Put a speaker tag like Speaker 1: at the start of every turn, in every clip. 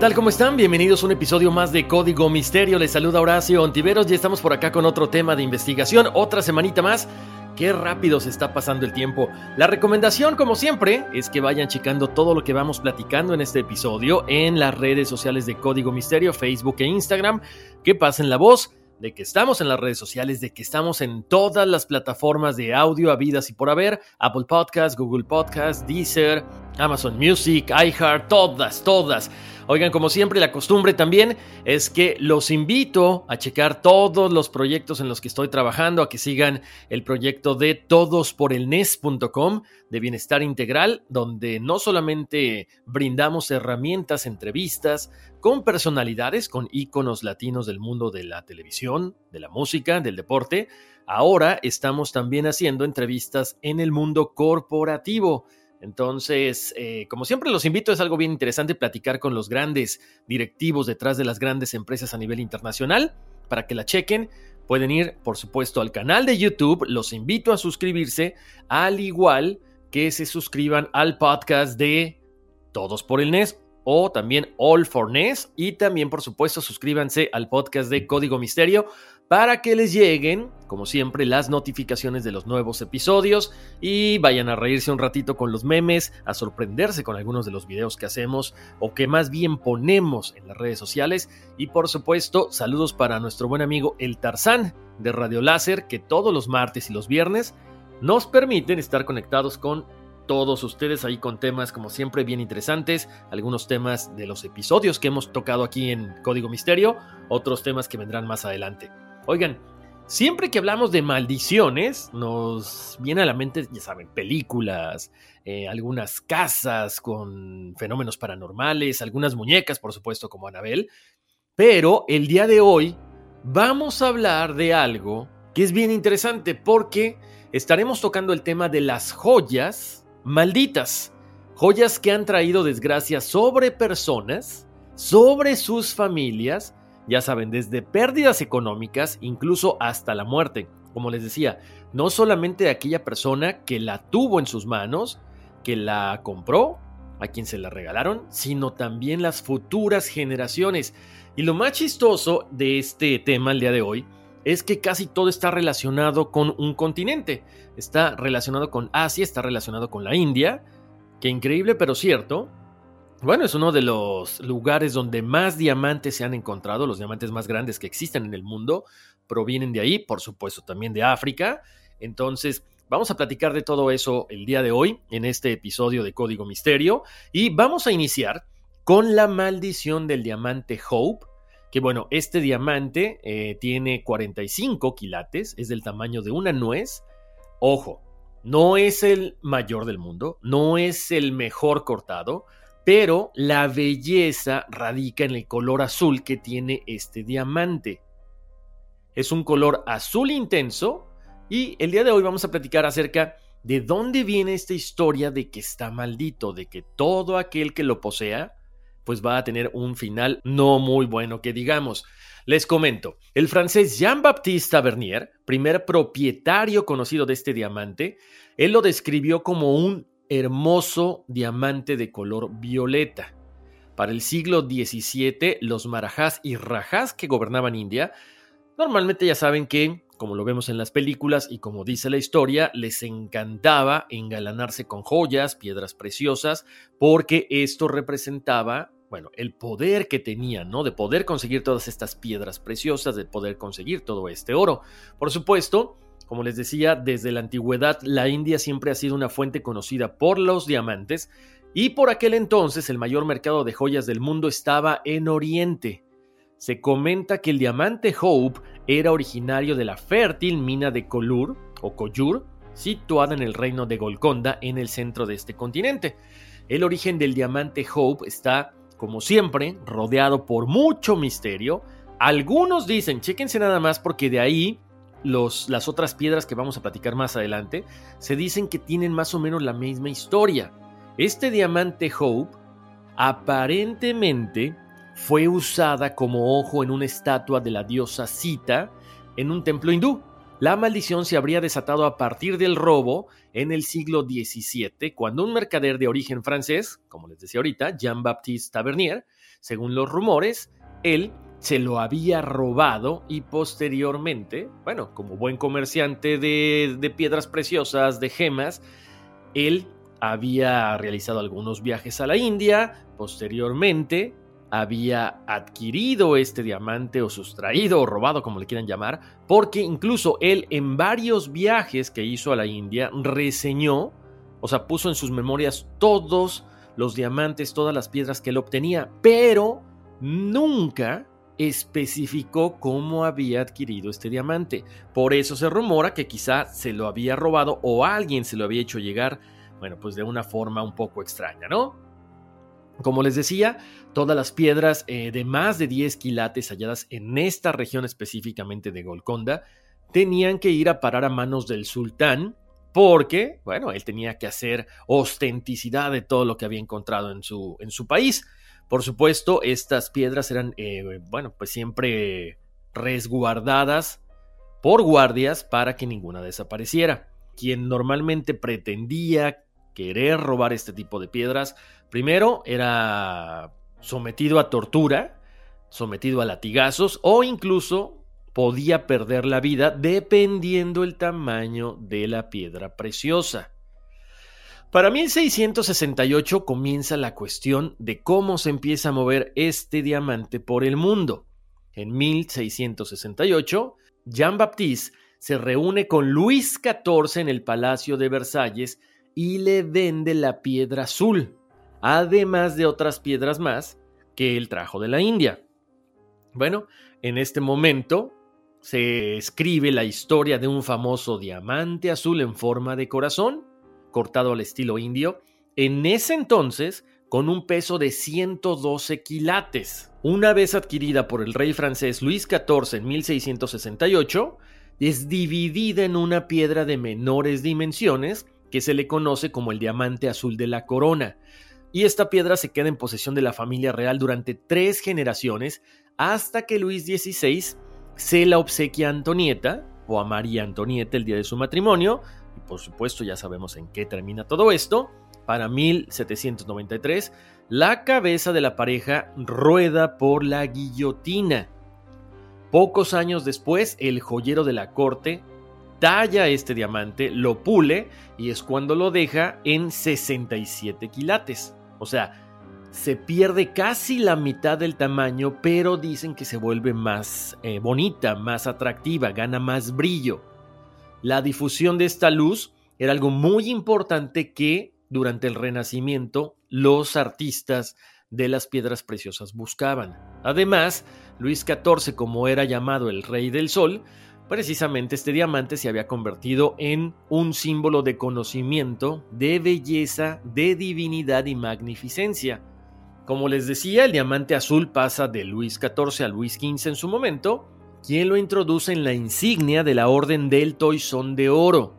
Speaker 1: Tal? ¿Cómo están? Bienvenidos a un episodio más de Código Misterio. Les saluda Horacio Ontiveros y estamos por acá con otro tema de investigación, otra semanita más. Qué rápido se está pasando el tiempo. La recomendación, como siempre, es que vayan checando todo lo que vamos platicando en este episodio en las redes sociales de Código Misterio, Facebook e Instagram. Que pasen la voz de que estamos en las redes sociales, de que estamos en todas las plataformas de audio habidas y por haber, Apple Podcasts, Google Podcasts, Deezer, Amazon Music, iHeart, todas, todas. Oigan, como siempre, la costumbre también es que los invito a checar todos los proyectos en los que estoy trabajando, a que sigan el proyecto de todosporelnes.com de bienestar integral, donde no solamente brindamos herramientas, entrevistas con personalidades, con íconos latinos del mundo de la televisión, de la música, del deporte, ahora estamos también haciendo entrevistas en el mundo corporativo. Entonces, eh, como siempre los invito, es algo bien interesante platicar con los grandes directivos detrás de las grandes empresas a nivel internacional para que la chequen. Pueden ir, por supuesto, al canal de YouTube. Los invito a suscribirse, al igual que se suscriban al podcast de Todos por el NES o también All for NES. Y también, por supuesto, suscríbanse al podcast de Código Misterio para que les lleguen, como siempre, las notificaciones de los nuevos episodios y vayan a reírse un ratito con los memes, a sorprenderse con algunos de los videos que hacemos o que más bien ponemos en las redes sociales. Y por supuesto, saludos para nuestro buen amigo El Tarzán de Radio Láser, que todos los martes y los viernes nos permiten estar conectados con todos ustedes ahí con temas como siempre bien interesantes, algunos temas de los episodios que hemos tocado aquí en Código Misterio, otros temas que vendrán más adelante. Oigan, siempre que hablamos de maldiciones, nos viene a la mente, ya saben, películas, eh, algunas casas con fenómenos paranormales, algunas muñecas, por supuesto, como Anabel. Pero el día de hoy vamos a hablar de algo que es bien interesante porque estaremos tocando el tema de las joyas malditas. Joyas que han traído desgracia sobre personas, sobre sus familias ya saben, desde pérdidas económicas, incluso hasta la muerte. Como les decía, no solamente de aquella persona que la tuvo en sus manos, que la compró, a quien se la regalaron, sino también las futuras generaciones. Y lo más chistoso de este tema el día de hoy es que casi todo está relacionado con un continente. Está relacionado con Asia, está relacionado con la India, que increíble pero cierto, bueno, es uno de los lugares donde más diamantes se han encontrado, los diamantes más grandes que existen en el mundo provienen de ahí, por supuesto también de África. Entonces, vamos a platicar de todo eso el día de hoy en este episodio de Código Misterio y vamos a iniciar con la maldición del diamante Hope, que bueno, este diamante eh, tiene 45 quilates, es del tamaño de una nuez. Ojo, no es el mayor del mundo, no es el mejor cortado, pero la belleza radica en el color azul que tiene este diamante. Es un color azul intenso Y el día de hoy vamos a platicar acerca de dónde viene esta historia de que está maldito, de que todo aquel que lo posea, pues va a tener un final no muy bueno que digamos. Les comento, el francés Jean-Baptiste Tavernier, primer propietario conocido de este diamante, él lo describió como un hermoso diamante de color violeta. Para el siglo XVII, los marajás y rajás que gobernaban India, normalmente ya saben que, como lo vemos en las películas y como dice la historia, les encantaba engalanarse con joyas, piedras preciosas, porque esto representaba bueno, el poder que tenían, ¿no? De poder conseguir todas estas piedras preciosas, de poder conseguir todo este oro. Por supuesto, como les decía, desde la antigüedad la India siempre ha sido una fuente conocida por los diamantes y por aquel entonces el mayor mercado de joyas del mundo estaba en Oriente. Se comenta que el diamante Hope era originario de la fértil mina de Kolur o Koyur, situada en el reino de Golconda en el centro de este continente. El origen del diamante Hope está como siempre, rodeado por mucho misterio. Algunos dicen, chéquense nada más porque de ahí los, las otras piedras que vamos a platicar más adelante se dicen que tienen más o menos la misma historia. Este diamante Hope aparentemente fue usada como ojo en una estatua de la diosa Sita en un templo hindú. La maldición se habría desatado a partir del robo en el siglo XVII, cuando un mercader de origen francés, como les decía ahorita, Jean-Baptiste Tavernier, según los rumores, él se lo había robado y posteriormente, bueno, como buen comerciante de, de piedras preciosas, de gemas, él había realizado algunos viajes a la India, posteriormente había adquirido este diamante o sustraído o robado, como le quieran llamar, porque incluso él en varios viajes que hizo a la India reseñó, o sea, puso en sus memorias todos los diamantes, todas las piedras que él obtenía, pero nunca especificó cómo había adquirido este diamante. Por eso se rumora que quizá se lo había robado o alguien se lo había hecho llegar, bueno, pues de una forma un poco extraña, ¿no? Como les decía, todas las piedras eh, de más de 10 quilates halladas en esta región específicamente de Golconda tenían que ir a parar a manos del sultán porque, bueno, él tenía que hacer ostenticidad de todo lo que había encontrado en su, en su país. Por supuesto, estas piedras eran, eh, bueno, pues siempre resguardadas por guardias para que ninguna desapareciera. Quien normalmente pretendía querer robar este tipo de piedras Primero era sometido a tortura, sometido a latigazos o incluso podía perder la vida dependiendo el tamaño de la piedra preciosa. Para 1668 comienza la cuestión de cómo se empieza a mover este diamante por el mundo. En 1668, Jean-Baptiste se reúne con Luis XIV en el Palacio de Versalles y le vende la piedra azul, además de otras piedras más que él trajo de la India. Bueno, en este momento se escribe la historia de un famoso diamante azul en forma de corazón, cortado al estilo indio, en ese entonces con un peso de 112 quilates. Una vez adquirida por el rey francés Luis XIV en 1668, es dividida en una piedra de menores dimensiones que se le conoce como el diamante azul de la corona, y esta piedra se queda en posesión de la familia real durante tres generaciones hasta que Luis XVI se la obsequia a Antonieta o a María Antonieta el día de su matrimonio, y por supuesto ya sabemos en qué termina todo esto, para 1793 la cabeza de la pareja rueda por la guillotina. Pocos años después, el joyero de la corte talla este diamante, lo pule y es cuando lo deja en 67 quilates. O sea, se pierde casi la mitad del tamaño, pero dicen que se vuelve más eh, bonita, más atractiva, gana más brillo. La difusión de esta luz era algo muy importante que durante el Renacimiento los artistas de las piedras preciosas buscaban. Además, Luis XIV, como era llamado el Rey del Sol, Precisamente este diamante se había convertido en un símbolo de conocimiento, de belleza, de divinidad y magnificencia. Como les decía, el diamante azul pasa de Luis XIV a Luis XV en su momento, quien lo introduce en la insignia de la Orden del Toisón de Oro,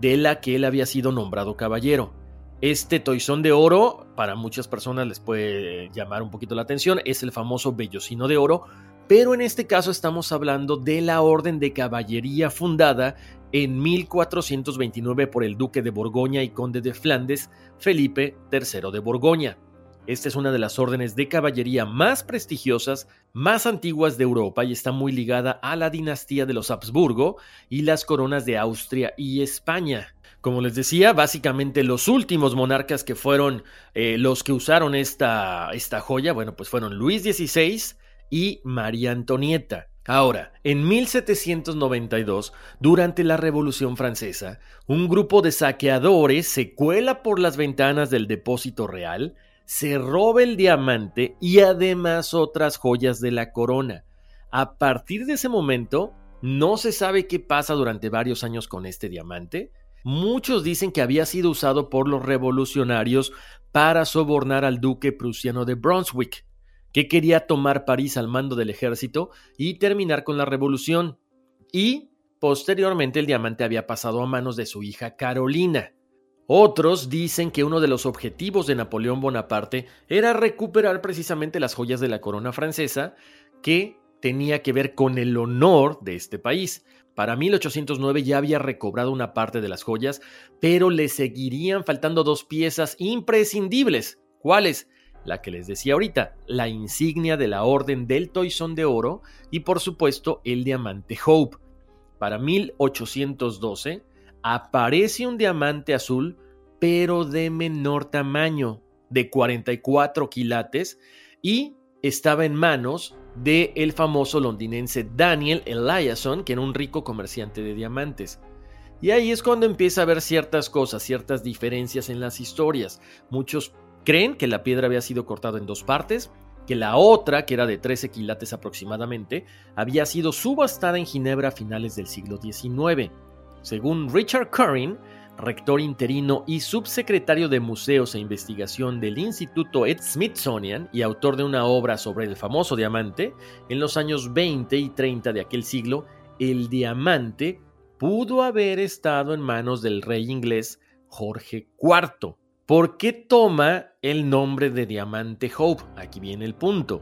Speaker 1: de la que él había sido nombrado caballero. Este toisón de oro, para muchas personas les puede llamar un poquito la atención, es el famoso vellocino de oro, pero en este caso estamos hablando de la Orden de Caballería fundada en 1429 por el duque de Borgoña y conde de Flandes, Felipe III de Borgoña. Esta es una de las órdenes de caballería más prestigiosas, más antiguas de Europa y está muy ligada a la dinastía de los Habsburgo y las coronas de Austria y España. Como les decía, básicamente los últimos monarcas que fueron eh, los que usaron esta, esta joya, bueno, pues fueron Luis XVI y María Antonieta. Ahora, en 1792, durante la Revolución Francesa, un grupo de saqueadores se cuela por las ventanas del depósito real, se roba el diamante y además otras joyas de la corona. A partir de ese momento, no se sabe qué pasa durante varios años con este diamante. Muchos dicen que había sido usado por los revolucionarios para sobornar al duque prusiano de Brunswick, que quería tomar París al mando del ejército y terminar con la revolución. Y, posteriormente, el diamante había pasado a manos de su hija Carolina. Otros dicen que uno de los objetivos de Napoleón Bonaparte era recuperar precisamente las joyas de la corona francesa que tenía que ver con el honor de este país. Para 1809 ya había recobrado una parte de las joyas, pero le seguirían faltando dos piezas imprescindibles. ¿Cuáles? La que les decía ahorita, la insignia de la Orden del Toisón de Oro y por supuesto el diamante Hope. Para 1812 aparece un diamante azul, pero de menor tamaño, de 44 quilates, y estaba en manos del el famoso londinense Daniel Eliasson, que era un rico comerciante de diamantes. Y ahí es cuando empieza a haber ciertas cosas, ciertas diferencias en las historias. Muchos creen que la piedra había sido cortada en dos partes, que la otra, que era de 13 quilates aproximadamente, había sido subastada en Ginebra a finales del siglo XIX. Según Richard Curran, rector interino y subsecretario de Museos e Investigación del Instituto Smithsonian y autor de una obra sobre el famoso diamante, en los años 20 y 30 de aquel siglo, el diamante pudo haber estado en manos del rey inglés Jorge IV. ¿Por qué toma el nombre de Diamante Hope? Aquí viene el punto.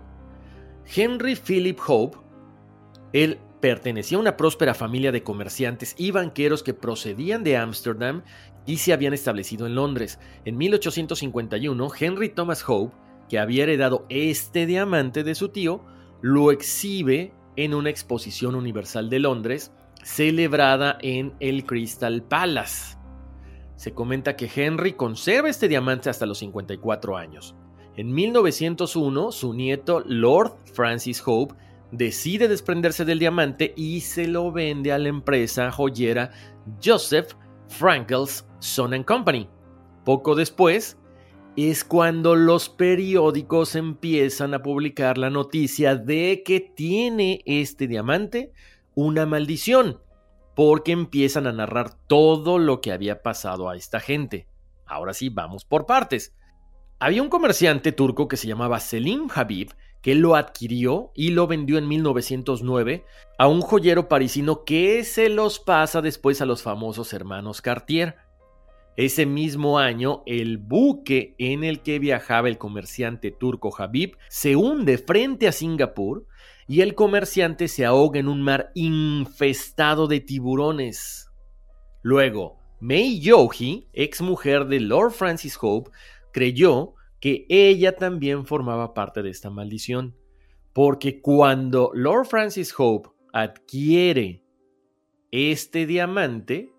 Speaker 1: Henry Philip Hope, el pertenecía a una próspera familia de comerciantes y banqueros que procedían de Ámsterdam y se habían establecido en Londres. En 1851, Henry Thomas Hope, que había heredado este diamante de su tío, lo exhibe en una exposición universal de Londres celebrada en el Crystal Palace. Se comenta que Henry conserva este diamante hasta los 54 años. En 1901, su nieto Lord Francis Hope decide desprenderse del diamante y se lo vende a la empresa joyera Joseph Frankel's Son Company. Poco después es cuando los periódicos empiezan a publicar la noticia de que tiene este diamante una maldición, porque empiezan a narrar todo lo que había pasado a esta gente. Ahora sí, vamos por partes. Había un comerciante turco que se llamaba Selim Habib, que lo adquirió y lo vendió en 1909 a un joyero parisino que se los pasa después a los famosos hermanos Cartier. Ese mismo año, el buque en el que viajaba el comerciante turco Habib se hunde frente a Singapur y el comerciante se ahoga en un mar infestado de tiburones. Luego, May Yohi, ex mujer de Lord Francis Hope, creyó que ella también formaba parte de esta maldición. Porque cuando Lord Francis Hope adquiere este diamante,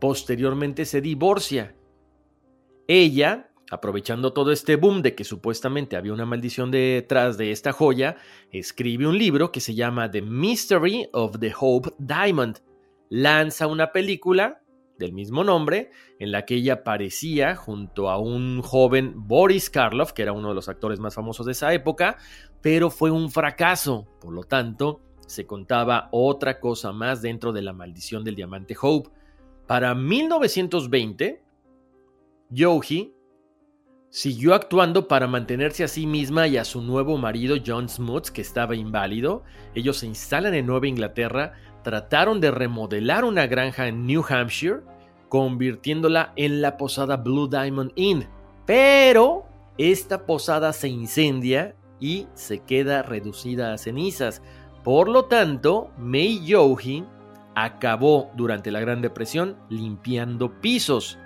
Speaker 1: posteriormente se divorcia. Ella, aprovechando todo este boom de que supuestamente había una maldición detrás de esta joya, escribe un libro que se llama The Mystery of the Hope Diamond. Lanza una película del mismo nombre, en la que ella aparecía junto a un joven Boris Karloff, que era uno de los actores más famosos de esa época, pero fue un fracaso. Por lo tanto, se contaba otra cosa más dentro de la maldición del diamante Hope. Para 1920, Yogi Siguió actuando para mantenerse a sí misma y a su nuevo marido John Smuts, que estaba inválido. Ellos se instalan en Nueva Inglaterra, trataron de remodelar una granja en New Hampshire, convirtiéndola en la posada Blue Diamond Inn. Pero esta posada se incendia y se queda reducida a cenizas. Por lo tanto, Mei Yohi acabó durante la Gran Depresión limpiando pisos.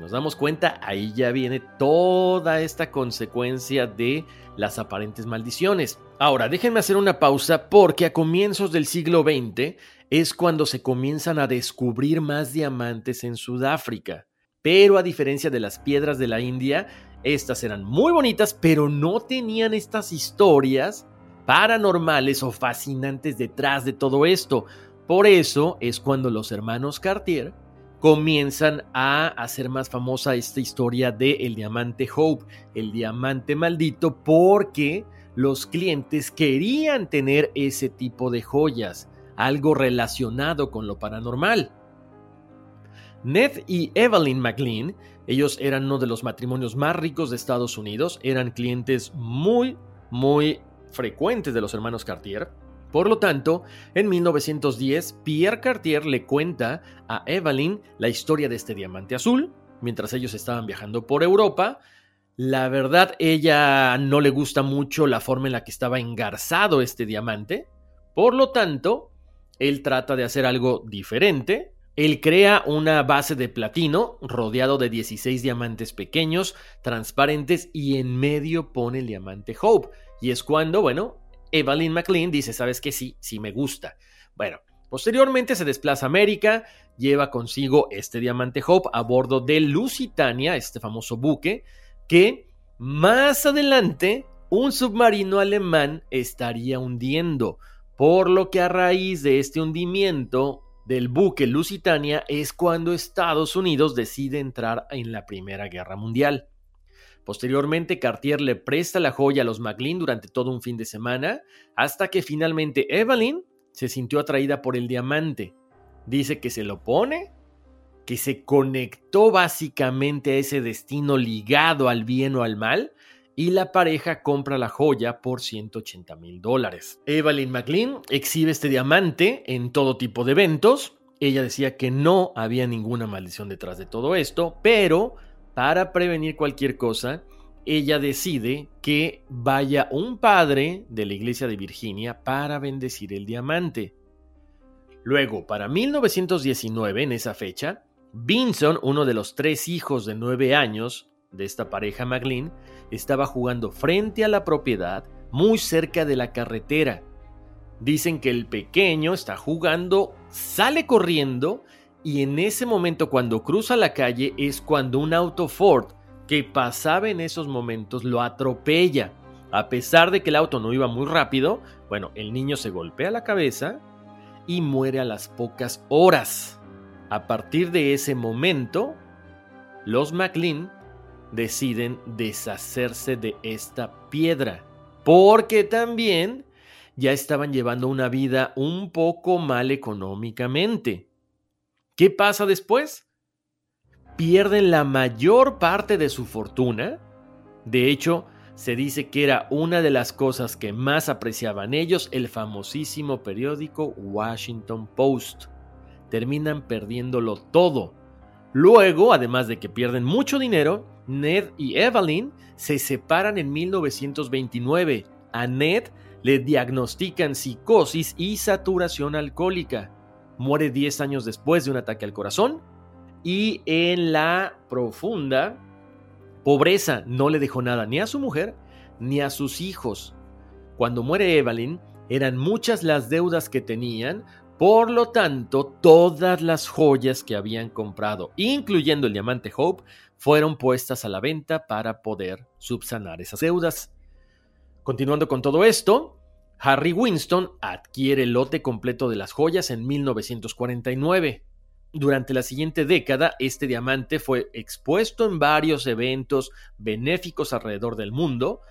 Speaker 1: Nos damos cuenta, ahí ya viene toda esta consecuencia de las aparentes maldiciones. Ahora, déjenme hacer una pausa porque a comienzos del siglo XX es cuando se comienzan a descubrir más diamantes en Sudáfrica. Pero a diferencia de las piedras de la India, estas eran muy bonitas, pero no tenían estas historias paranormales o fascinantes detrás de todo esto. Por eso es cuando los hermanos Cartier comienzan a hacer más famosa esta historia de el diamante Hope, el diamante maldito, porque los clientes querían tener ese tipo de joyas, algo relacionado con lo paranormal. Ned y Evelyn McLean, ellos eran uno de los matrimonios más ricos de Estados Unidos, eran clientes muy, muy frecuentes de los hermanos Cartier, por lo tanto, en 1910, Pierre Cartier le cuenta a Evelyn la historia de este diamante azul, mientras ellos estaban viajando por Europa. La verdad, ella no le gusta mucho la forma en la que estaba engarzado este diamante. Por lo tanto, él trata de hacer algo diferente. Él crea una base de platino rodeado de 16 diamantes pequeños, transparentes, y en medio pone el diamante Hope. Y es cuando, bueno, Evelyn McLean dice, ¿sabes qué? Sí, sí me gusta. Bueno, posteriormente se desplaza a América, lleva consigo este diamante Hope a bordo de Lusitania, este famoso buque, que más adelante un submarino alemán estaría hundiendo, por lo que a raíz de este hundimiento del buque Lusitania es cuando Estados Unidos decide entrar en la Primera Guerra Mundial. Posteriormente, Cartier le presta la joya a los McLean durante todo un fin de semana, hasta que finalmente Evelyn se sintió atraída por el diamante. Dice que se lo pone, que se conectó básicamente a ese destino ligado al bien o al mal, y la pareja compra la joya por 180 mil dólares. Evelyn McLean exhibe este diamante en todo tipo de eventos. Ella decía que no había ninguna maldición detrás de todo esto, pero para prevenir cualquier cosa, ella decide que vaya un padre de la iglesia de Virginia para bendecir el diamante. Luego, para 1919, en esa fecha, Vinson, uno de los tres hijos de nueve años de esta pareja McLean, estaba jugando frente a la propiedad, muy cerca de la carretera. Dicen que el pequeño está jugando, sale corriendo y en ese momento cuando cruza la calle es cuando un auto Ford que pasaba en esos momentos lo atropella. A pesar de que el auto no iba muy rápido, bueno, el niño se golpea la cabeza y muere a las pocas horas. A partir de ese momento, los McLean deciden deshacerse de esta piedra, porque también ya estaban llevando una vida un poco mal económicamente. ¿Qué pasa después? Pierden la mayor parte de su fortuna. De hecho, se dice que era una de las cosas que más apreciaban ellos el famosísimo periódico Washington Post. Terminan perdiéndolo todo. Luego, además de que pierden mucho dinero, Ned y Evelyn se separan en 1929. A Ned le diagnostican psicosis y saturación alcohólica muere 10 años después de un ataque al corazón y en la profunda pobreza no le dejó nada ni a su mujer ni a sus hijos. Cuando muere Evelyn, eran muchas las deudas que tenían, por lo tanto, todas las joyas que habían comprado, incluyendo el diamante Hope, fueron puestas a la venta para poder subsanar esas deudas. Continuando con todo esto, Harry Winston adquiere el lote completo de las joyas en 1949. Durante la siguiente década, este diamante fue expuesto en varios eventos benéficos alrededor del mundo,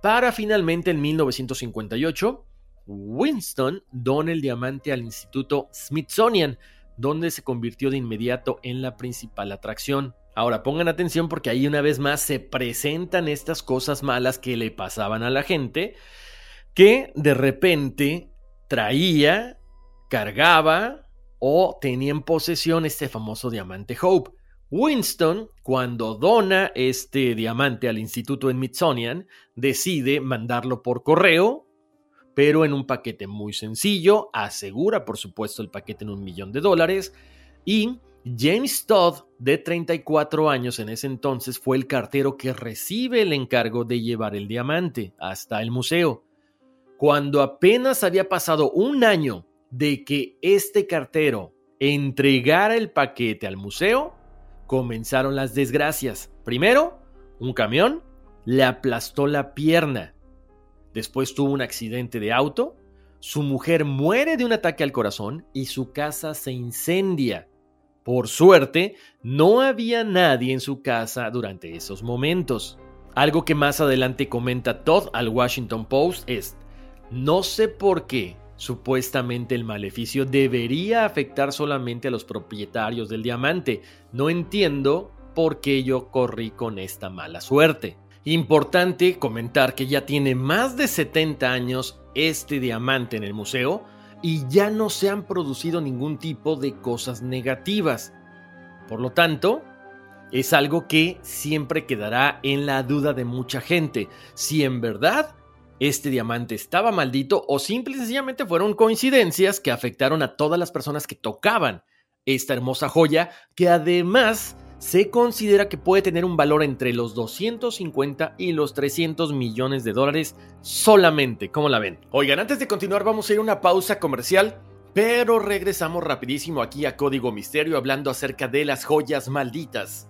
Speaker 1: para finalmente en 1958, Winston dona el diamante al Instituto Smithsonian, donde se convirtió de inmediato en la principal atracción. Ahora pongan atención porque ahí una vez más se presentan estas cosas malas que le pasaban a la gente, que de repente traía, cargaba o tenía en posesión este famoso diamante Hope. Winston, cuando dona este diamante al instituto Smithsonian, decide mandarlo por correo, pero en un paquete muy sencillo, asegura por supuesto el paquete en un millón de dólares, y James Todd, de 34 años en ese entonces, fue el cartero que recibe el encargo de llevar el diamante hasta el museo. Cuando apenas había pasado un año de que este cartero entregara el paquete al museo, comenzaron las desgracias. Primero, un camión le aplastó la pierna. Después tuvo un accidente de auto, su mujer muere de un ataque al corazón y su casa se incendia. Por suerte, no había nadie en su casa durante esos momentos. Algo que más adelante comenta Todd al Washington Post es, no sé por qué, Supuestamente el maleficio debería afectar solamente a los propietarios del diamante. No entiendo por qué yo corrí con esta mala suerte. Importante comentar que ya tiene más de 70 años este diamante en el museo y ya no se han producido ningún tipo de cosas negativas. Por lo tanto, es algo que siempre quedará en la duda de mucha gente. Si en verdad este diamante estaba maldito o simple y sencillamente fueron coincidencias que afectaron a todas las personas que tocaban esta hermosa joya que además se considera que puede tener un valor entre los 250 y los 300 millones de dólares solamente. ¿Cómo la ven? Oigan, antes de continuar vamos a ir a una pausa comercial. Pero regresamos rapidísimo aquí a Código Misterio hablando acerca de las joyas malditas.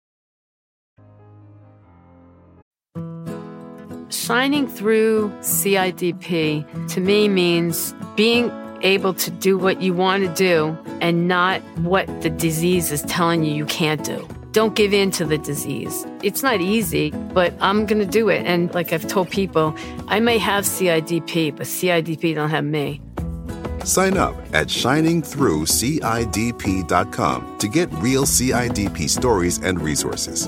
Speaker 2: Shining through CIDP to me means being able to do what you want to do and not what the disease is telling you you can't do. Don't give in to the disease. It's not easy, but I'm going to do it. And like I've told people, I may have CIDP, but CIDP don't have me.
Speaker 3: Sign up at shiningthroughcidp.com to get real CIDP stories and resources.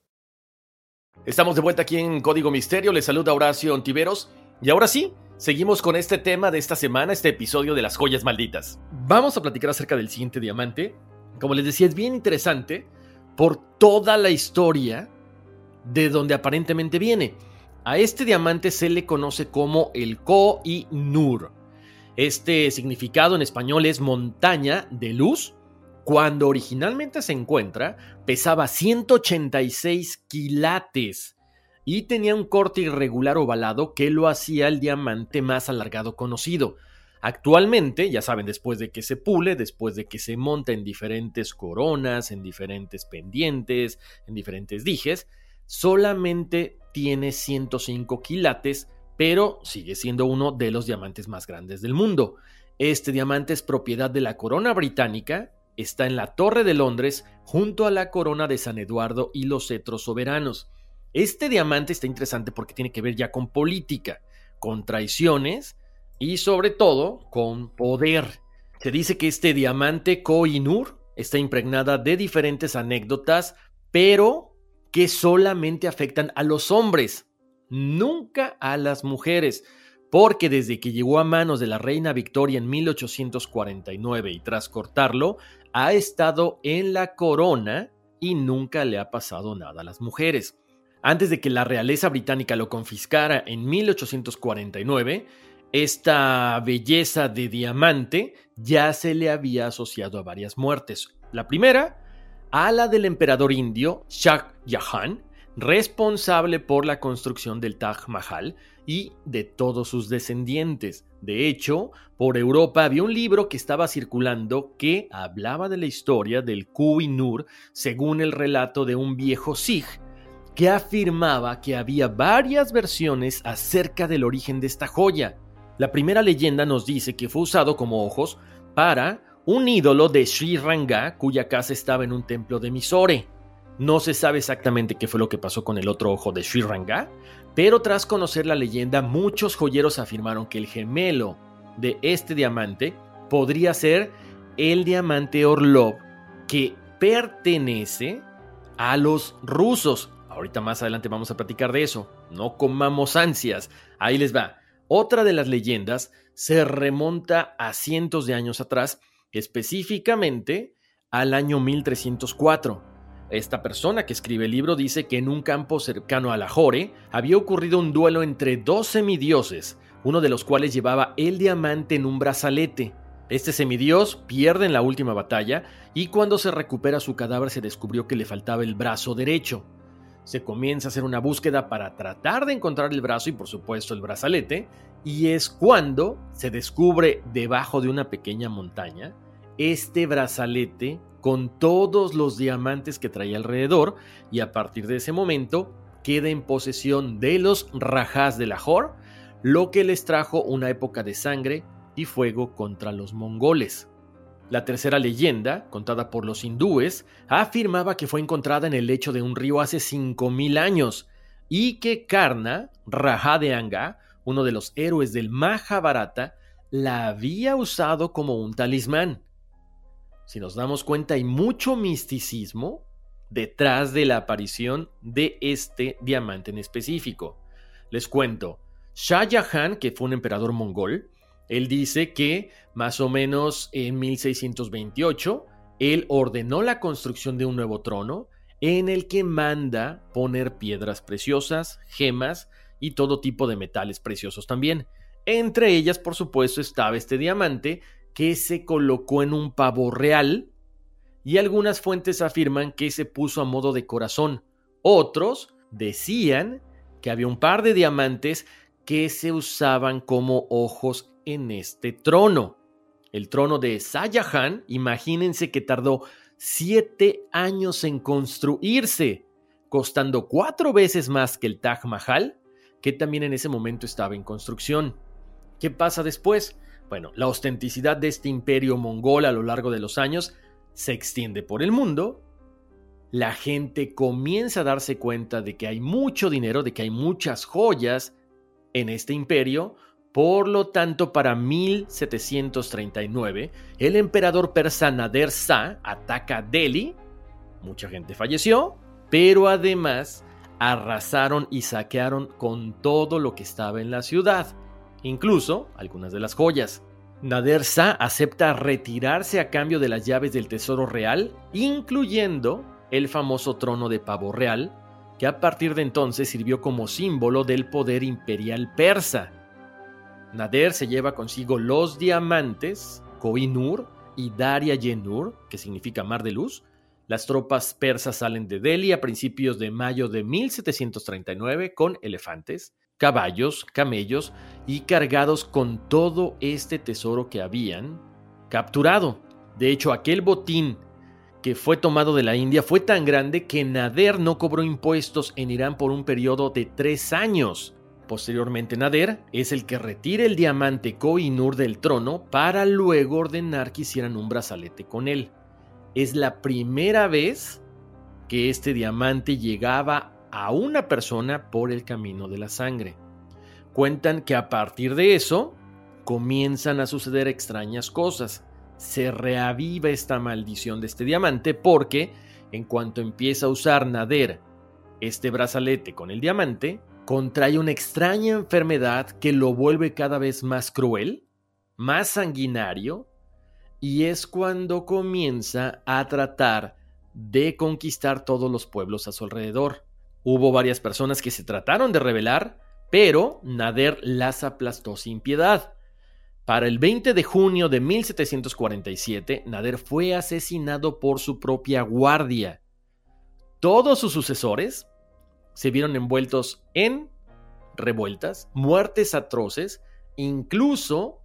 Speaker 1: Estamos de vuelta aquí en Código Misterio. Les saluda Horacio Ontiveros. Y ahora sí, seguimos con este tema de esta semana, este episodio de las joyas malditas. Vamos a platicar acerca del siguiente diamante. Como les decía, es bien interesante por toda la historia de donde aparentemente viene. A este diamante se le conoce como el Ko y Nur. Este significado en español es montaña de luz cuando originalmente se encuentra, pesaba 186 quilates y tenía un corte irregular ovalado que lo hacía el diamante más alargado conocido. Actualmente, ya saben, después de que se pule, después de que se monta en diferentes coronas, en diferentes pendientes, en diferentes dijes, solamente tiene 105 quilates, pero sigue siendo uno de los diamantes más grandes del mundo. Este diamante es propiedad de la corona británica, está en la Torre de Londres junto a la corona de San Eduardo y los cetros soberanos. Este diamante está interesante porque tiene que ver ya con política, con traiciones y sobre todo con poder. Se dice que este diamante Koh-i-Noor está impregnada de diferentes anécdotas, pero que solamente afectan a los hombres, nunca a las mujeres porque desde que llegó a manos de la reina Victoria en 1849 y tras cortarlo, ha estado en la corona y nunca le ha pasado nada a las mujeres. Antes de que la realeza británica lo confiscara en 1849, esta belleza de diamante ya se le había asociado a varias muertes. La primera, a la del emperador indio Shah Jahan, responsable por la construcción del Taj Mahal y de todos sus descendientes. De hecho, por Europa había un libro que estaba circulando que hablaba de la historia del Kuinur según el relato de un viejo Sikh que afirmaba que había varias versiones acerca del origen de esta joya. La primera leyenda nos dice que fue usado como ojos para un ídolo de Sri Ranga cuya casa estaba en un templo de Mysore. No se sabe exactamente qué fue lo que pasó con el otro ojo de Sri Ranga, pero tras conocer la leyenda, muchos joyeros afirmaron que el gemelo de este diamante podría ser el diamante Orlov que pertenece a los rusos. Ahorita más adelante vamos a platicar de eso. No comamos ansias. Ahí les va. Otra de las leyendas se remonta a cientos de años atrás, específicamente al año 1304 esta persona que escribe el libro dice que en un campo cercano a Lahore había ocurrido un duelo entre dos semidioses, uno de los cuales llevaba el diamante en un brazalete. Este semidios pierde en la última batalla y cuando se recupera su cadáver se descubrió que le faltaba el brazo derecho. Se comienza a hacer una búsqueda para tratar de encontrar el brazo y por supuesto el brazalete, y es cuando se descubre debajo de una pequeña montaña este brazalete con todos los diamantes que traía alrededor y a partir de ese momento queda en posesión de los Rajas de Lahore, lo que les trajo una época de sangre y fuego contra los mongoles. La tercera leyenda, contada por los hindúes, afirmaba que fue encontrada en el lecho de un río hace 5.000 años y que Karna, Raja de Anga, uno de los héroes del Mahabharata, la había usado como un talismán si nos damos cuenta, hay mucho misticismo detrás de la aparición de este diamante en específico. Les cuento, Shah Jahan, que fue un emperador mongol, él dice que más o menos en 1628, él ordenó la construcción de un nuevo trono en el que manda poner piedras preciosas, gemas y todo tipo de metales preciosos también. Entre ellas, por supuesto, estaba este diamante que se colocó en un pavo real y algunas fuentes afirman que se puso a modo de corazón. Otros decían que había un par de diamantes que se usaban como ojos en este trono. El trono de Sayahan, imagínense que tardó siete años en construirse, costando cuatro veces más que el Taj Mahal, que también en ese momento estaba en construcción. ¿Qué pasa después? Bueno, la ostenticidad de este imperio mongol a lo largo de los años se extiende por el mundo, la gente comienza a darse cuenta de que hay mucho dinero, de que hay muchas joyas en este imperio, por lo tanto, para 1739, el emperador persa Nader Shah ataca Delhi, mucha gente falleció, pero además arrasaron y saquearon con todo lo que estaba en la ciudad incluso algunas de las joyas. Nader Shah acepta retirarse a cambio de las llaves del tesoro real, incluyendo el famoso trono de pavo real, que a partir de entonces sirvió como símbolo del poder imperial persa. Nader se lleva consigo los diamantes, Koh-i-Noor y Darya Yenur, que significa mar de luz. Las tropas persas salen de Delhi a principios de mayo de 1739 con elefantes caballos, camellos y cargados con todo este tesoro que habían capturado. De hecho, aquel botín que fue tomado de la India fue tan grande que Nader no cobró impuestos en Irán por un periodo de tres años. Posteriormente, Nader es el que retira el diamante Koh-i-Noor del trono para luego ordenar que hicieran un brazalete con él. Es la primera vez que este diamante llegaba a una persona por el camino de la sangre. Cuentan que a partir de eso comienzan a suceder extrañas cosas. Se reaviva esta maldición de este diamante porque en cuanto empieza a usar Nader este brazalete con el diamante, contrae una extraña enfermedad que lo vuelve cada vez más cruel, más sanguinario, y es cuando comienza a tratar de conquistar todos los pueblos a su alrededor. Hubo varias personas que se trataron de rebelar, pero Nader las aplastó sin piedad. Para el 20 de junio de 1747, Nader fue asesinado por su propia guardia. Todos sus sucesores se vieron envueltos en revueltas, muertes atroces, incluso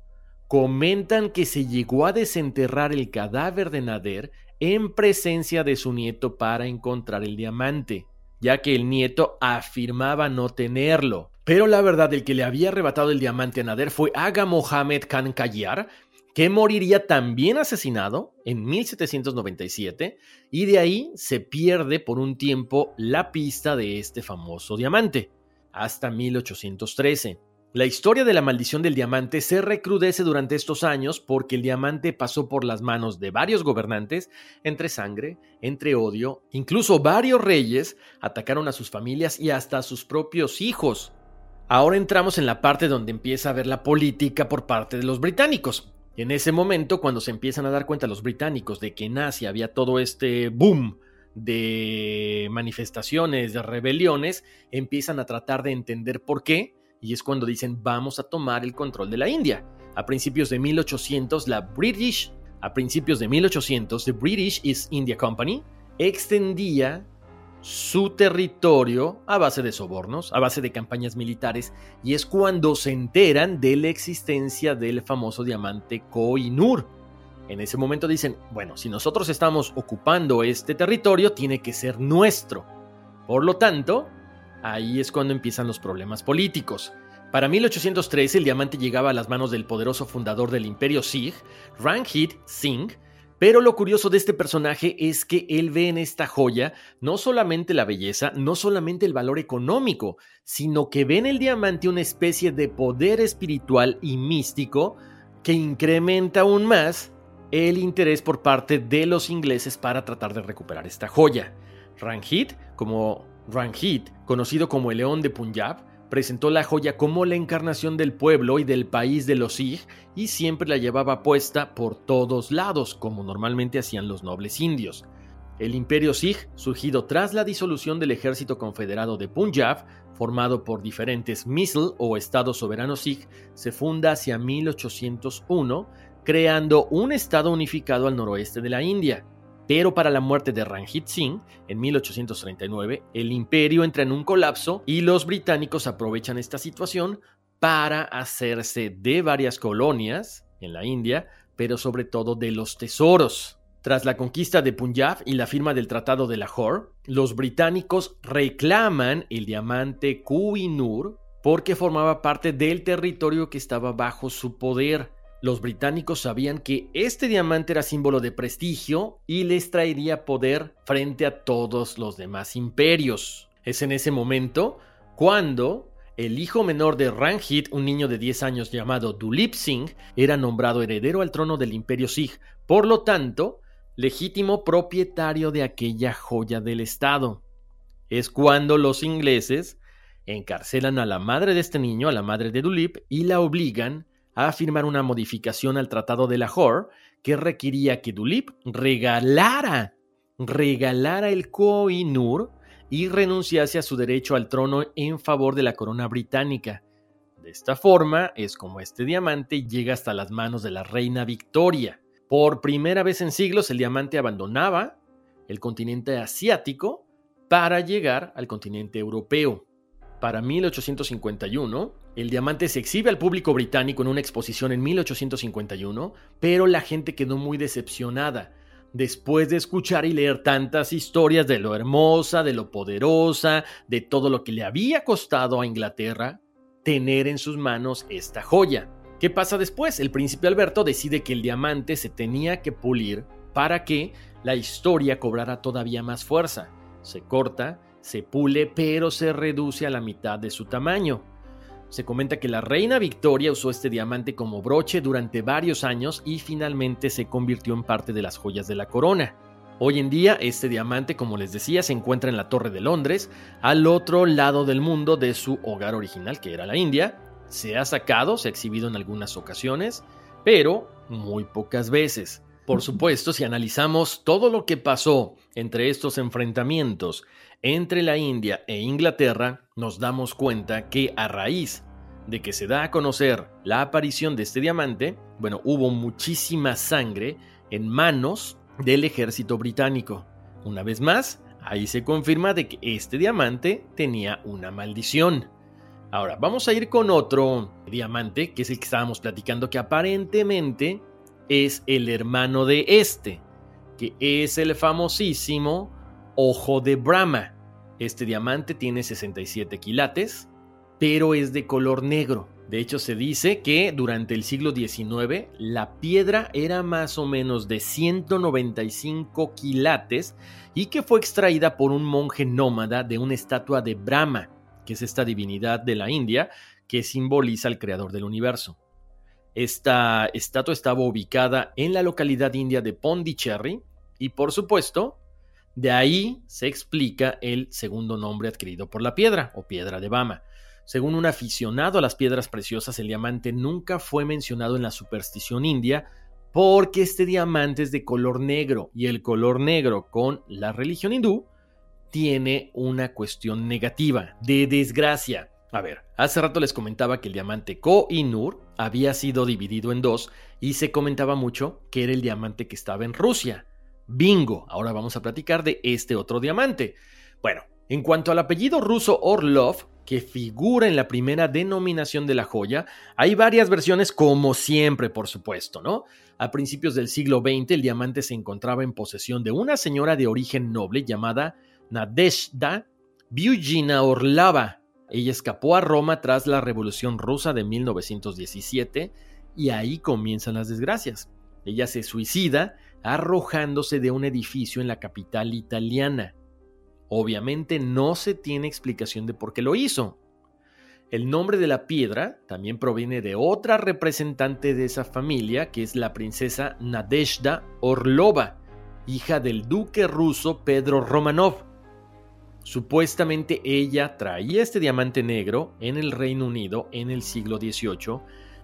Speaker 1: comentan que se llegó a desenterrar el cadáver de Nader en presencia de su nieto para encontrar el diamante, ya que el nieto afirmaba no tenerlo. Pero la verdad, el que le había arrebatado el diamante a Nader fue Aga Mohammed Khan Kayar, que moriría también asesinado en 1797 y de ahí se pierde por un tiempo la pista de este famoso diamante, hasta 1813. La historia de la maldición del diamante se recrudece durante estos años porque el diamante pasó por las manos de varios gobernantes, entre sangre, entre odio, incluso varios reyes atacaron a sus familias y hasta a sus propios hijos. Ahora entramos en la parte donde empieza a ver la política por parte de los británicos. En ese momento, cuando se empiezan a dar cuenta los británicos de que en Asia había todo este boom de manifestaciones, de rebeliones, empiezan a tratar de entender por qué, y es cuando dicen vamos a tomar el control de la India. A principios de 1800, la British, a principios de 1800, the British East India Company extendía su territorio a base de sobornos, a base de campañas militares, y es cuando se enteran de la existencia del famoso diamante Koh-i-Noor. En ese momento dicen, bueno, si nosotros estamos ocupando este territorio, tiene que ser nuestro. Por lo tanto, ahí es cuando empiezan los problemas políticos. Para 1813 el diamante llegaba a las manos del poderoso fundador del imperio Sikh, Ranjit Singh, pero lo curioso de este personaje es que él ve en esta joya no solamente la belleza, no solamente el valor económico, sino que ve en el diamante una especie de poder espiritual y místico que incrementa aún más el interés por parte de los ingleses para tratar de recuperar esta joya. Ranjit, como Ranjit, conocido como el León de Punjab, presentó la joya como la encarnación del pueblo y del país de los Sikh y siempre la llevaba puesta por todos lados, como normalmente hacían los nobles indios. El imperio Sikh, surgido tras la disolución del ejército confederado de Punjab, formado por diferentes misl o estados soberanos Sikh, se funda hacia 1801, creando un estado unificado al noroeste de la India. Pero para la muerte de Ranjit Singh, en 1839, el imperio entra en un colapso y los británicos aprovechan esta situación para hacerse de varias colonias en la India, pero sobre todo de los tesoros. Tras la conquista de Punjab y la firma del Tratado de Lahore, los británicos reclaman el diamante Kuinur porque formaba parte del territorio que estaba bajo su poder. Los británicos sabían que este diamante era símbolo de prestigio y les traería poder frente a todos los demás imperios. Es en ese momento cuando el hijo menor de Ranjit, un niño de 10 años llamado Dulip Singh, era nombrado heredero al trono del imperio Sikh, por lo tanto, legítimo propietario de aquella joya del Estado. Es cuando los ingleses encarcelan a la madre de este niño, a la madre de Dulip, y la obligan a firmar una modificación al Tratado de Lahore que requería que Dulip regalara, regalara el Koh-i-Noor y renunciase a su derecho al trono en favor de la corona británica. De esta forma es como este diamante llega hasta las manos de la reina Victoria. Por primera vez en siglos el diamante abandonaba el continente asiático para llegar al continente europeo. Para 1851, el diamante se exhibe al público británico en una exposición en 1851, pero la gente quedó muy decepcionada. Después de escuchar y leer tantas historias de lo hermosa, de lo poderosa, de todo lo que le había costado a Inglaterra, tener en sus manos esta joya. ¿Qué pasa después? El príncipe Alberto decide que el diamante se tenía que pulir para que la historia cobrara todavía más fuerza. Se corta, se pule, pero se reduce a la mitad de su tamaño. Se comenta que la reina Victoria usó este diamante como broche durante varios años y finalmente se convirtió en parte de las joyas de la corona. Hoy en día este diamante, como les decía, se encuentra en la Torre de Londres, al otro lado del mundo de su hogar original, que era la India, se ha sacado, se ha exhibido en algunas ocasiones, pero muy pocas veces. Por supuesto, si analizamos todo lo que pasó entre estos enfrentamientos entre la India e Inglaterra, nos damos cuenta que a raíz de que se da a conocer la aparición de este diamante, bueno, hubo muchísima sangre en manos del ejército británico. Una vez más, ahí se confirma de que este diamante tenía una maldición. Ahora, vamos a ir con otro diamante, que es el que estábamos platicando, que aparentemente es el hermano de este, que es el famosísimo Ojo de Brahma. Este diamante tiene 67 quilates, pero es de color negro. De hecho, se dice que durante el siglo XIX la piedra era más o menos de 195 quilates y que fue extraída por un monje nómada de una estatua de Brahma, que es esta divinidad de la India que simboliza al creador del universo. Esta estatua estaba ubicada en la localidad india de Pondicherry y por supuesto, de ahí se explica el segundo nombre adquirido por la piedra o piedra de Bama. Según un aficionado a las piedras preciosas, el diamante nunca fue mencionado en la superstición india porque este diamante es de color negro y el color negro con la religión hindú tiene una cuestión negativa, de desgracia. A ver, hace rato les comentaba que el diamante Koh-i-Noor había sido dividido en dos y se comentaba mucho que era el diamante que estaba en Rusia. Bingo, ahora vamos a platicar de este otro diamante. Bueno, en cuanto al apellido ruso Orlov, que figura en la primera denominación de la joya, hay varias versiones como siempre, por supuesto, ¿no? A principios del siglo XX el diamante se encontraba en posesión de una señora de origen noble llamada Nadezhda Byugina Orlava. Ella escapó a Roma tras la Revolución Rusa de 1917 y ahí comienzan las desgracias. Ella se suicida arrojándose de un edificio en la capital italiana. Obviamente no se tiene explicación de por qué lo hizo. El nombre de la piedra también proviene de otra representante de esa familia, que es la princesa Nadezhda Orlova, hija del duque ruso Pedro Romanov. Supuestamente ella traía este diamante negro en el Reino Unido en el siglo XVIII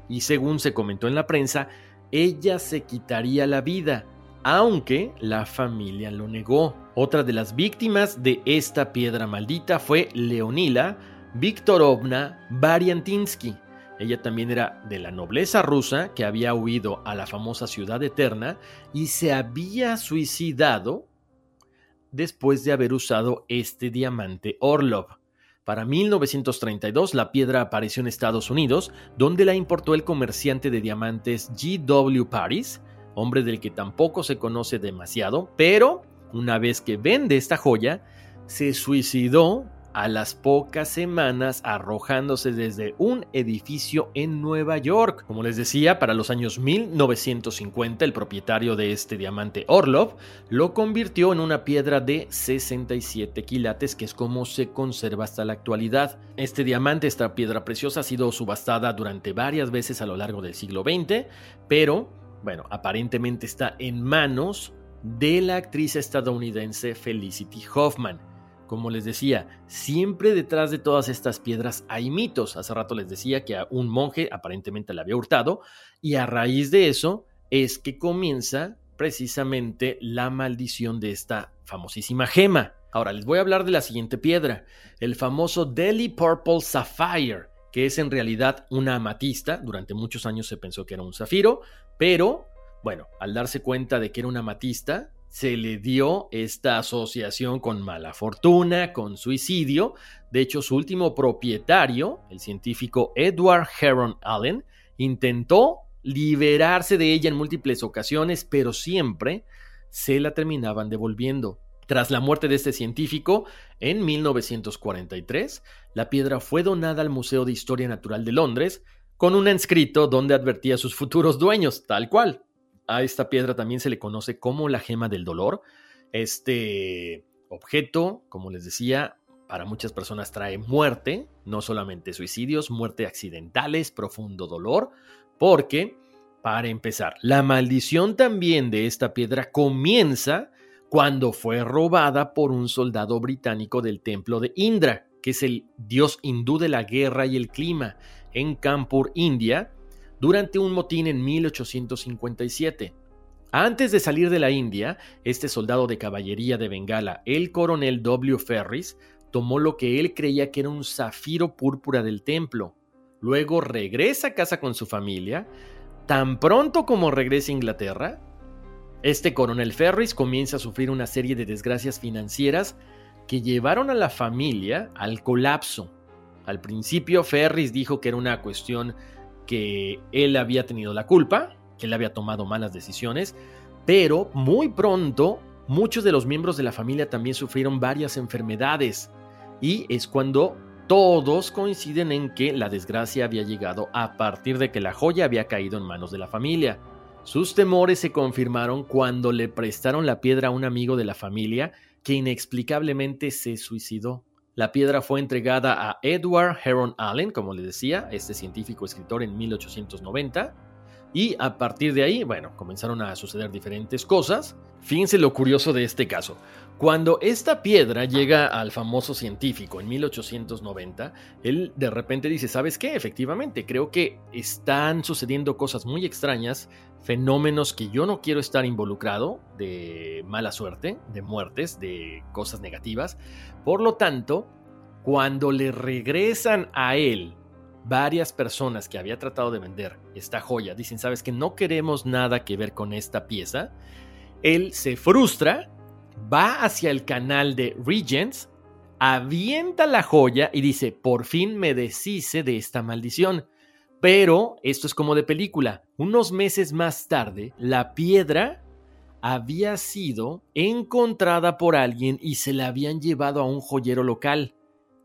Speaker 1: y según se comentó en la prensa, ella se quitaría la vida, aunque la familia lo negó. Otra de las víctimas de esta piedra maldita fue Leonila Viktorovna Variantinsky. Ella también era de la nobleza rusa que había huido a la famosa ciudad eterna y se había suicidado después de haber usado este diamante Orlov. Para 1932 la piedra apareció en Estados Unidos, donde la importó el comerciante de diamantes G.W. Paris, hombre del que tampoco se conoce demasiado, pero una vez que vende esta joya, se suicidó a las pocas semanas arrojándose desde un edificio en Nueva York. Como les decía, para los años 1950 el propietario de este diamante Orlov lo convirtió en una piedra de 67 quilates, que es como se conserva hasta la actualidad. Este diamante, esta piedra preciosa, ha sido subastada durante varias veces a lo largo del siglo XX, pero, bueno, aparentemente está en manos de la actriz estadounidense Felicity Hoffman. Como les decía, siempre detrás de todas estas piedras hay mitos. Hace rato les decía que a un monje aparentemente le había hurtado y a raíz de eso es que comienza precisamente la maldición de esta famosísima gema. Ahora les voy a hablar de la siguiente piedra, el famoso Delhi Purple Sapphire, que es en realidad una amatista. Durante muchos años se pensó que era un zafiro, pero bueno, al darse cuenta de que era una amatista, se le dio esta asociación con mala fortuna, con suicidio. De hecho, su último propietario, el científico Edward Heron Allen, intentó liberarse de ella en múltiples ocasiones, pero siempre se la terminaban devolviendo. Tras la muerte de este científico, en 1943, la piedra fue donada al Museo de Historia Natural de Londres con un inscrito donde advertía a sus futuros dueños, tal cual. A esta piedra también se le conoce como la gema del dolor. Este objeto, como les decía, para muchas personas trae muerte, no solamente suicidios, muerte accidentales, profundo dolor, porque, para empezar, la maldición también de esta piedra comienza cuando fue robada por un soldado británico del templo de Indra, que es el dios hindú de la guerra y el clima, en Kanpur, India, durante un motín en 1857. Antes de salir de la India, este soldado de caballería de Bengala, el coronel W. Ferris, tomó lo que él creía que era un zafiro púrpura del templo. Luego regresa a casa con su familia. Tan pronto como regresa a Inglaterra, este coronel Ferris comienza a sufrir una serie de desgracias financieras que llevaron a la familia al colapso. Al principio Ferris dijo que era una cuestión que él había tenido la culpa, que él había tomado malas decisiones, pero muy pronto muchos de los miembros de la familia también sufrieron varias enfermedades y es cuando todos coinciden en que la desgracia había llegado a partir de que la joya había caído en manos de la familia. Sus temores se confirmaron cuando le prestaron la piedra a un amigo de la familia que inexplicablemente se suicidó. La piedra fue entregada a Edward Heron Allen, como le decía, este científico escritor en 1890, y a partir de ahí, bueno, comenzaron a suceder diferentes cosas. Fíjense lo curioso de este caso. Cuando esta piedra llega al famoso científico en 1890, él de repente dice, ¿sabes qué? Efectivamente, creo que están sucediendo cosas muy extrañas, fenómenos que yo no quiero estar involucrado, de mala suerte, de muertes, de cosas negativas. Por lo tanto, cuando le regresan a él varias personas que había tratado de vender esta joya, dicen, ¿sabes que no queremos nada que ver con esta pieza? Él se frustra va hacia el canal de Regents, avienta la joya y dice, por fin me deshice de esta maldición. Pero esto es como de película. Unos meses más tarde, la piedra había sido encontrada por alguien y se la habían llevado a un joyero local.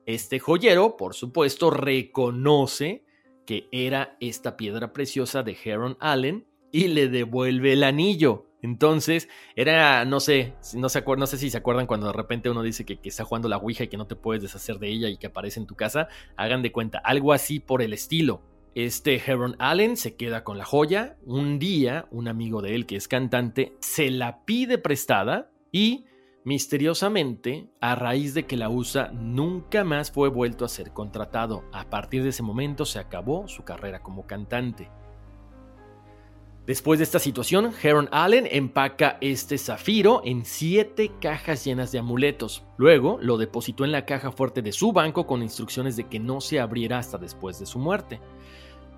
Speaker 1: Este joyero, por supuesto, reconoce que era esta piedra preciosa de Heron Allen y le devuelve el anillo. Entonces, era, no sé, no, se sé si se acuerdan cuando de repente uno dice que, que, está jugando la Ouija y que no te puedes deshacer de ella y que aparece en tu casa. Hagan de cuenta, algo así por el estilo. Este Heron Allen se queda con la joya. Un día, un amigo de él que es cantante se la pide prestada y, misteriosamente, a raíz de que la usa, nunca más fue vuelto a ser contratado. A partir de ese momento se acabó su carrera como cantante. Después de esta situación, Heron Allen empaca este zafiro en siete cajas llenas de amuletos. Luego lo depositó en la caja fuerte de su banco con instrucciones de que no se abriera hasta después de su muerte.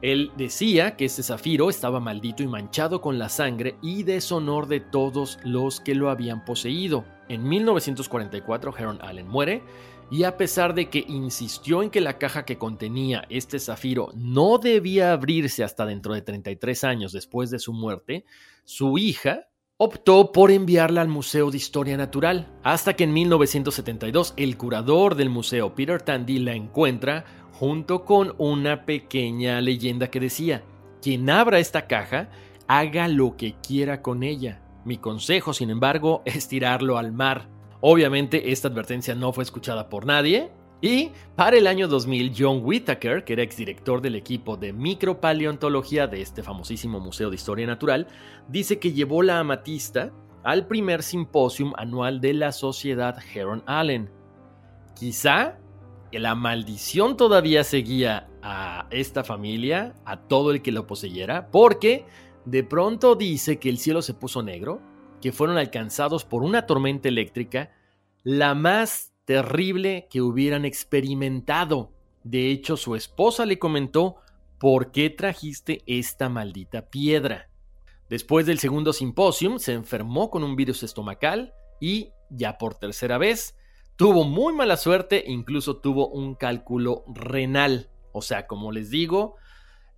Speaker 1: Él decía que este zafiro estaba maldito y manchado con la sangre y deshonor de todos los que lo habían poseído. En 1944 Heron Allen muere y a pesar de que insistió en que la caja que contenía este zafiro no debía abrirse hasta dentro de 33 años después de su muerte, su hija optó por enviarla al Museo de Historia Natural, hasta que en 1972 el curador del museo Peter Tandy la encuentra junto con una pequeña leyenda que decía, quien abra esta caja, haga lo que quiera con ella. Mi consejo, sin embargo, es tirarlo al mar. Obviamente esta advertencia no fue escuchada por nadie. Y para el año 2000, John Whitaker, que era exdirector del equipo de micropaleontología de este famosísimo Museo de Historia Natural, dice que llevó la amatista al primer simposium anual de la Sociedad Heron Allen. Quizá la maldición todavía seguía a esta familia, a todo el que lo poseyera, porque de pronto dice que el cielo se puso negro, que fueron alcanzados por una tormenta eléctrica, la más terrible que hubieran experimentado. De hecho, su esposa le comentó, ¿por qué trajiste esta maldita piedra? Después del segundo simposium, se enfermó con un virus estomacal y, ya por tercera vez, tuvo muy mala suerte, incluso tuvo un cálculo renal. O sea, como les digo,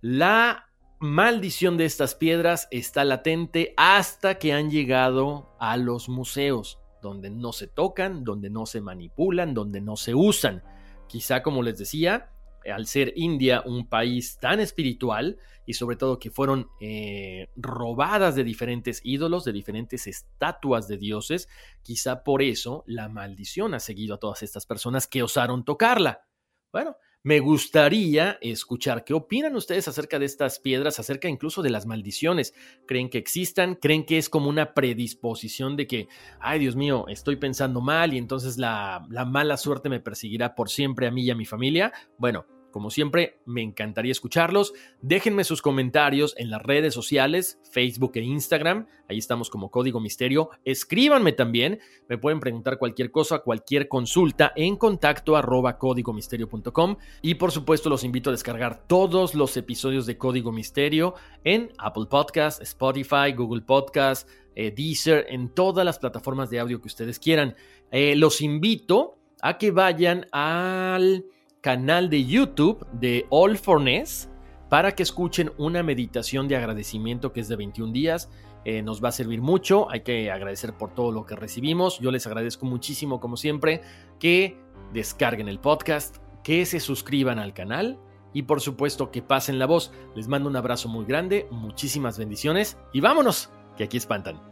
Speaker 1: la maldición de estas piedras está latente hasta que han llegado a los museos. donde no se tocan, donde no se manipulan, donde no se usan. Quizá, como les decía, al ser India un país tan espiritual y sobre todo que fueron eh, robadas de diferentes ídolos, de diferentes estatuas de dioses, quizá por eso la maldición ha seguido a todas estas personas que osaron tocarla. Bueno, me gustaría escuchar qué opinan ustedes acerca de estas piedras, acerca incluso de las maldiciones. ¿Creen que existan? ¿Creen que es como una predisposición de que, ay Dios mío, estoy pensando mal y entonces la, la mala suerte me perseguirá por siempre a mí y a mi familia? Bueno, como siempre, me encantaría escucharlos. Déjenme sus comentarios en las redes sociales, Facebook e Instagram. Ahí estamos como Código Misterio. Escríbanme también. Me pueden preguntar cualquier cosa, cualquier consulta en contacto arroba códigomisterio.com. Y por supuesto, los invito a descargar todos los episodios de Código Misterio en Apple Podcast, Spotify, Google Podcast, eh, Deezer, en todas las plataformas de audio que ustedes quieran. Eh, los invito a que vayan al canal de YouTube de All for Ness para que escuchen una meditación de agradecimiento que es de 21 días. Eh, nos va a servir mucho, hay que agradecer por todo lo que recibimos. Yo les agradezco muchísimo, como siempre, que descarguen el podcast, que se suscriban al canal y por supuesto que pasen la voz. Les mando un abrazo muy grande, muchísimas bendiciones y vámonos, que aquí espantan.